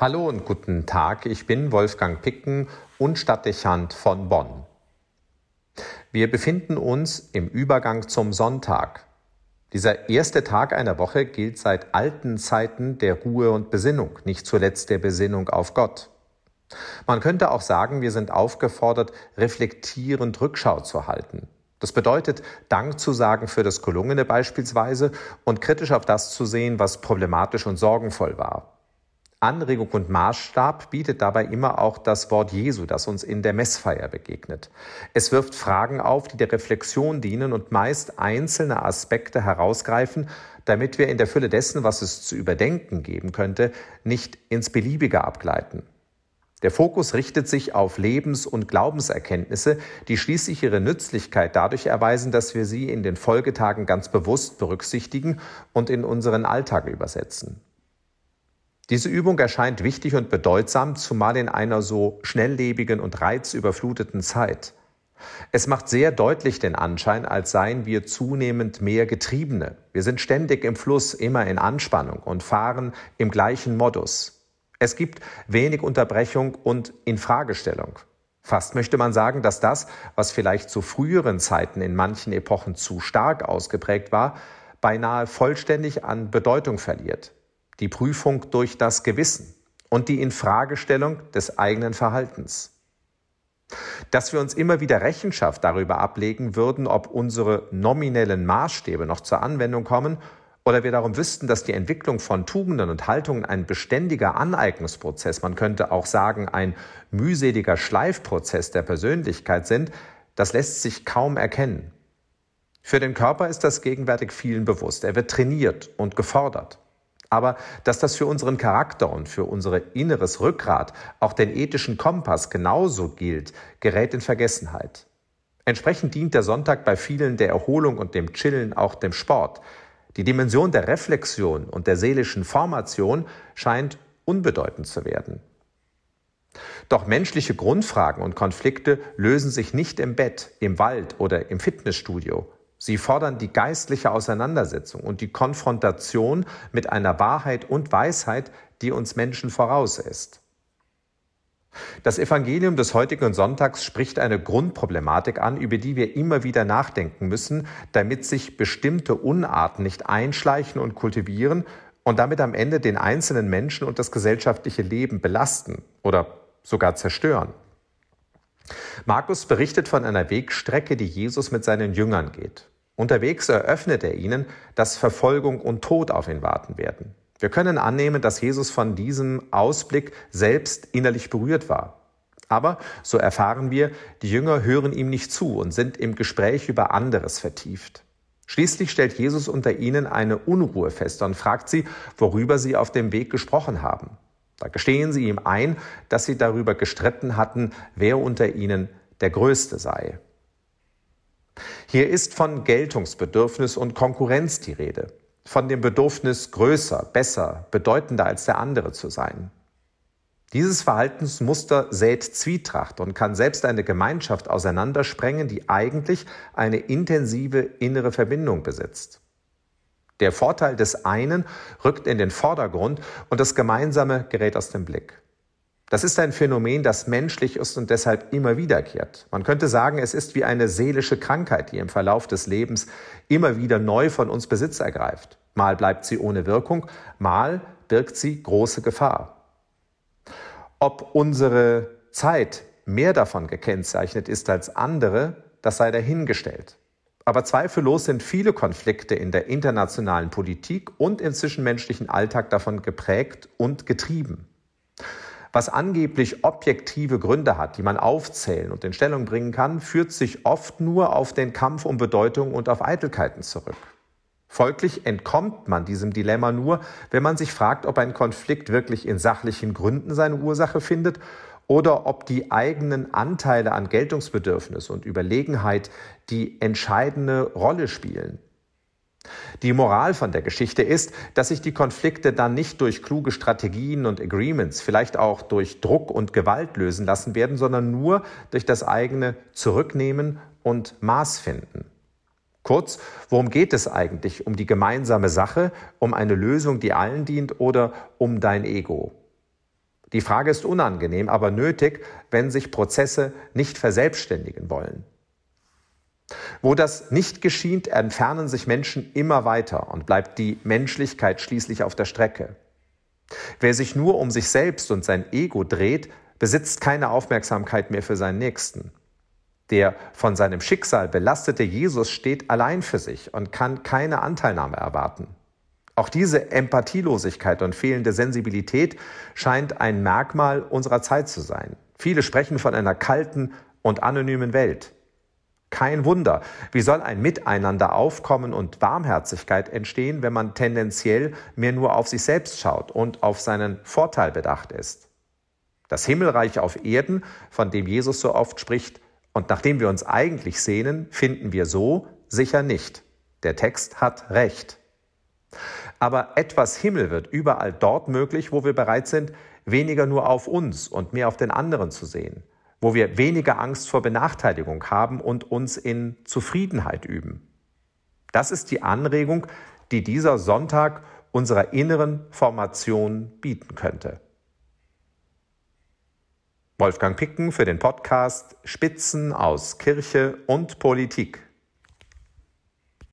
Hallo und guten Tag, ich bin Wolfgang Picken und Stadtdechant von Bonn. Wir befinden uns im Übergang zum Sonntag. Dieser erste Tag einer Woche gilt seit alten Zeiten der Ruhe und Besinnung, nicht zuletzt der Besinnung auf Gott. Man könnte auch sagen, wir sind aufgefordert, reflektierend Rückschau zu halten. Das bedeutet, Dank zu sagen für das Gelungene beispielsweise und kritisch auf das zu sehen, was problematisch und sorgenvoll war. Anregung und Maßstab bietet dabei immer auch das Wort Jesu, das uns in der Messfeier begegnet. Es wirft Fragen auf, die der Reflexion dienen und meist einzelne Aspekte herausgreifen, damit wir in der Fülle dessen, was es zu überdenken geben könnte, nicht ins Beliebige abgleiten. Der Fokus richtet sich auf Lebens- und Glaubenserkenntnisse, die schließlich ihre Nützlichkeit dadurch erweisen, dass wir sie in den Folgetagen ganz bewusst berücksichtigen und in unseren Alltag übersetzen. Diese Übung erscheint wichtig und bedeutsam, zumal in einer so schnelllebigen und reizüberfluteten Zeit. Es macht sehr deutlich den Anschein, als seien wir zunehmend mehr Getriebene. Wir sind ständig im Fluss, immer in Anspannung und fahren im gleichen Modus. Es gibt wenig Unterbrechung und Infragestellung. Fast möchte man sagen, dass das, was vielleicht zu früheren Zeiten in manchen Epochen zu stark ausgeprägt war, beinahe vollständig an Bedeutung verliert die Prüfung durch das Gewissen und die Infragestellung des eigenen Verhaltens. Dass wir uns immer wieder Rechenschaft darüber ablegen würden, ob unsere nominellen Maßstäbe noch zur Anwendung kommen oder wir darum wüssten, dass die Entwicklung von Tugenden und Haltungen ein beständiger Aneignungsprozess, man könnte auch sagen ein mühseliger Schleifprozess der Persönlichkeit sind, das lässt sich kaum erkennen. Für den Körper ist das gegenwärtig vielen bewusst. Er wird trainiert und gefordert. Aber dass das für unseren Charakter und für unser inneres Rückgrat, auch den ethischen Kompass genauso gilt, gerät in Vergessenheit. Entsprechend dient der Sonntag bei vielen der Erholung und dem Chillen auch dem Sport. Die Dimension der Reflexion und der seelischen Formation scheint unbedeutend zu werden. Doch menschliche Grundfragen und Konflikte lösen sich nicht im Bett, im Wald oder im Fitnessstudio, Sie fordern die geistliche Auseinandersetzung und die Konfrontation mit einer Wahrheit und Weisheit, die uns Menschen voraus ist. Das Evangelium des heutigen Sonntags spricht eine Grundproblematik an, über die wir immer wieder nachdenken müssen, damit sich bestimmte Unarten nicht einschleichen und kultivieren und damit am Ende den einzelnen Menschen und das gesellschaftliche Leben belasten oder sogar zerstören. Markus berichtet von einer Wegstrecke, die Jesus mit seinen Jüngern geht. Unterwegs eröffnet er ihnen, dass Verfolgung und Tod auf ihn warten werden. Wir können annehmen, dass Jesus von diesem Ausblick selbst innerlich berührt war. Aber, so erfahren wir, die Jünger hören ihm nicht zu und sind im Gespräch über anderes vertieft. Schließlich stellt Jesus unter ihnen eine Unruhe fest und fragt sie, worüber sie auf dem Weg gesprochen haben. Da gestehen sie ihm ein, dass sie darüber gestritten hatten, wer unter ihnen der Größte sei. Hier ist von Geltungsbedürfnis und Konkurrenz die Rede, von dem Bedürfnis größer, besser, bedeutender als der andere zu sein. Dieses Verhaltensmuster sät Zwietracht und kann selbst eine Gemeinschaft auseinandersprengen, die eigentlich eine intensive innere Verbindung besitzt. Der Vorteil des einen rückt in den Vordergrund und das Gemeinsame gerät aus dem Blick. Das ist ein Phänomen, das menschlich ist und deshalb immer wiederkehrt. Man könnte sagen, es ist wie eine seelische Krankheit, die im Verlauf des Lebens immer wieder neu von uns Besitz ergreift. Mal bleibt sie ohne Wirkung, mal birgt sie große Gefahr. Ob unsere Zeit mehr davon gekennzeichnet ist als andere, das sei dahingestellt. Aber zweifellos sind viele Konflikte in der internationalen Politik und im zwischenmenschlichen Alltag davon geprägt und getrieben. Was angeblich objektive Gründe hat, die man aufzählen und in Stellung bringen kann, führt sich oft nur auf den Kampf um Bedeutung und auf Eitelkeiten zurück. Folglich entkommt man diesem Dilemma nur, wenn man sich fragt, ob ein Konflikt wirklich in sachlichen Gründen seine Ursache findet oder ob die eigenen Anteile an Geltungsbedürfnis und Überlegenheit die entscheidende Rolle spielen. Die Moral von der Geschichte ist, dass sich die Konflikte dann nicht durch kluge Strategien und Agreements, vielleicht auch durch Druck und Gewalt lösen lassen werden, sondern nur durch das eigene Zurücknehmen und Maß finden. Kurz, worum geht es eigentlich? Um die gemeinsame Sache, um eine Lösung, die allen dient oder um dein Ego? Die Frage ist unangenehm, aber nötig, wenn sich Prozesse nicht verselbstständigen wollen. Wo das nicht geschieht, entfernen sich Menschen immer weiter und bleibt die Menschlichkeit schließlich auf der Strecke. Wer sich nur um sich selbst und sein Ego dreht, besitzt keine Aufmerksamkeit mehr für seinen Nächsten. Der von seinem Schicksal belastete Jesus steht allein für sich und kann keine Anteilnahme erwarten. Auch diese Empathielosigkeit und fehlende Sensibilität scheint ein Merkmal unserer Zeit zu sein. Viele sprechen von einer kalten und anonymen Welt. Kein Wunder. Wie soll ein Miteinander aufkommen und Warmherzigkeit entstehen, wenn man tendenziell mehr nur auf sich selbst schaut und auf seinen Vorteil bedacht ist? Das Himmelreich auf Erden, von dem Jesus so oft spricht und nach dem wir uns eigentlich sehnen, finden wir so sicher nicht. Der Text hat recht. Aber etwas Himmel wird überall dort möglich, wo wir bereit sind, weniger nur auf uns und mehr auf den anderen zu sehen wo wir weniger Angst vor Benachteiligung haben und uns in Zufriedenheit üben. Das ist die Anregung, die dieser Sonntag unserer inneren Formation bieten könnte. Wolfgang Picken für den Podcast Spitzen aus Kirche und Politik.